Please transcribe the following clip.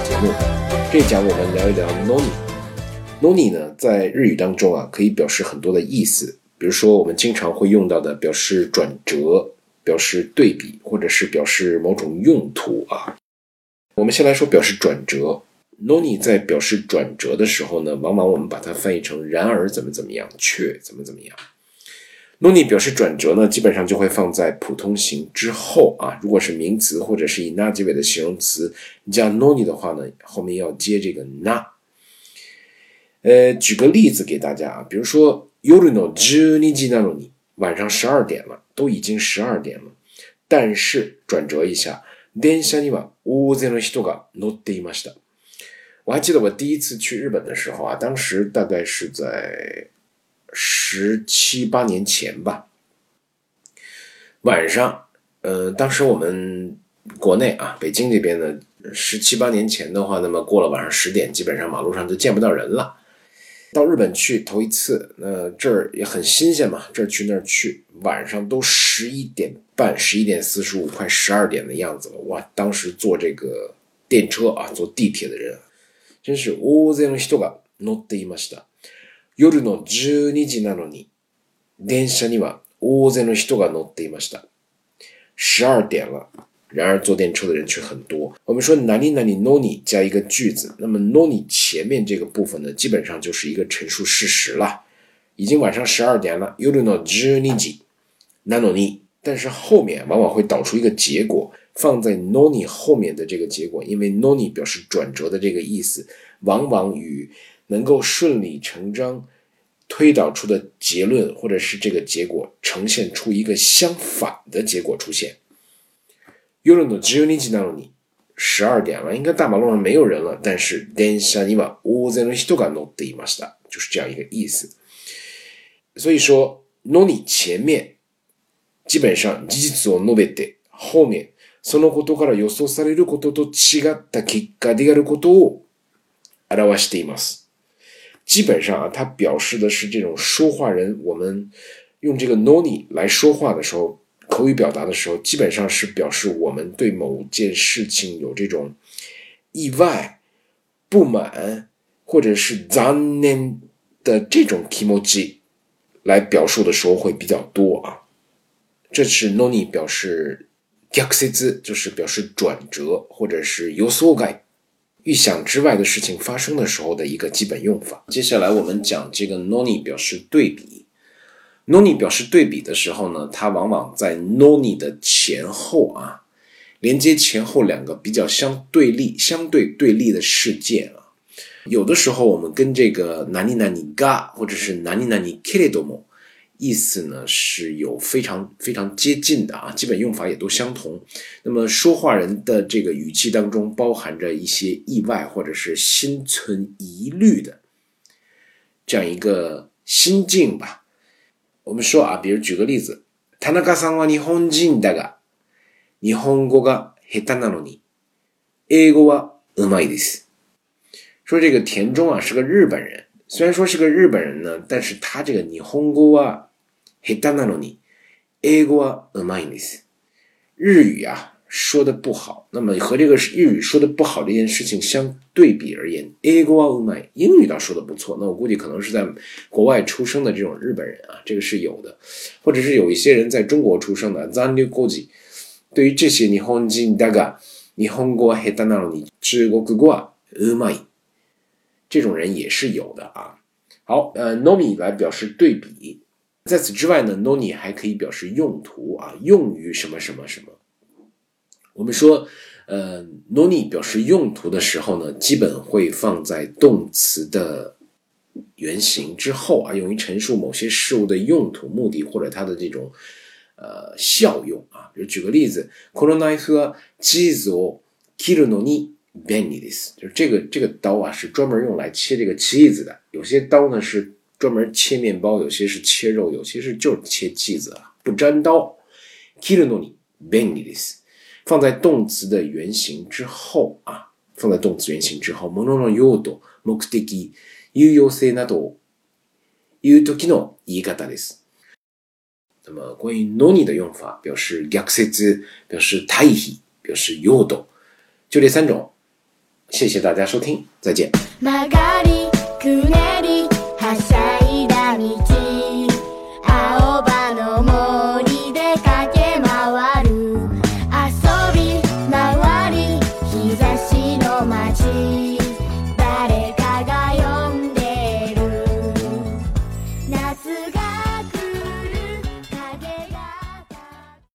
节目这一讲，我们聊一聊 noni。noni 呢，在日语当中啊，可以表示很多的意思。比如说，我们经常会用到的，表示转折、表示对比，或者是表示某种用途啊。我们先来说表示转折。noni 在表示转折的时候呢，往往我们把它翻译成然而怎么怎么样，却怎么怎么样。noni 表示转折呢，基本上就会放在普通型之后啊。如果是名词或者是以 na 结尾的形容词，加 noni 的话呢，后面要接这个 na。呃，举个例子给大家啊，比如说 yurino juniji n a n i 晚上十二点了，都已经十二点了，但是转折一下，densha ni wa ozeno hito ga n o d i m a s h t a 我还记得我第一次去日本的时候啊，当时大概是在。十七八年前吧，晚上，呃，当时我们国内啊，北京这边呢，十七八年前的话，那么过了晚上十点，基本上马路上就见不到人了。到日本去头一次，那这儿也很新鲜嘛，这儿去那儿去，晚上都十一点半、十一点四十五、快十二点的样子了。哇，当时坐这个电车啊，坐地铁的人，真是大勢人が乗っていました。夜の12時なのに、電車には大勢の人が乗っていました。12点了。然而坐電車的人却很多。我们说何々哪里 no 加一个句子，那么 no 前面这个部分呢，基本上就是一个陈述事实了。已经晚上12点了，夜の12時なのに但是后面往往会导出一个结果，放在 noni 后面的这个结果，因为 noni 表示转折的这个意思，往往与能够顺理成章推导出的结论，或者是这个结果呈现出一个相反的结果出现。夜の只有你なの你十二点了，应该大马路上没有人了，但是電車には午前の人が乗っていますだ，就是这样一个意思。所以说 noni 前面。基本上、事実を述べて、方面、そのことから予想されることと違った結果であることを表しています。基本上啊，它表示的是这种说话人，我们用这个 “noni” 来说话的时候，口语表达的时候，基本上是表示我们对某件事情有这种意外、不满或者是 z a n n 的这种 “kimoji” 来表述的时候会比较多啊。这是 noni 表示 g a k s i z 就是表示转折或者是 yosuga，预想之外的事情发生的时候的一个基本用法。接下来我们讲这个 noni 表示对比。noni 表示对比的时候呢，它往往在 noni 的前后啊，连接前后两个比较相对立、相对对立的事件啊。有的时候我们跟这个 nani nani ga，或者是 nani nani k i r e d o m o 意思呢是有非常非常接近的啊，基本用法也都相同。那么说话人的这个语气当中包含着一些意外或者是心存疑虑的这样一个心境吧。我们说啊，比如举个例子，田中さんは日本人だが、日本語が下手なのに、英語は上手いです。说这个田中啊是个日本人，虽然说是个日本人呢，但是他这个日语啊。下手なのに、英語はうまいです。日语啊，说的不好，那么和这个日语说的不好这件事情相对比而言，えぐわうまい。英语倒说的不错，那我估计可能是在国外出生的这种日本人啊，这个是有的，或者是有一些人在中国出生的。残流国技对于这些日本人、大家、日本語下手なのに、中国語はうまい这种人也是有的啊。好，呃，ノミ来表示对比。在此之外呢，no ni 还可以表示用途啊，用于什么什么什么。我们说，呃，no ni 表示用途的时候呢，基本会放在动词的原型之后啊，用于陈述某些事物的用途、目的或者它的这种呃效用啊。比如举个例子，このナイフはチーズを切るのに便利です，就是这个这个刀啊，是专门用来切这个 cheese 的。有些刀呢是。专门切面包，有些是切肉，有些是就是切剂子啊，不沾刀。k i l l i n g o n benidis，放在动词的原型之后啊，放在动词原型之后。ものの用途目的有用性など、いうときの言い方です。那么关于 no ni 的用法，表示逆接、表示代替、表示用途，就这三种。谢谢大家收听，再见。落马蹄。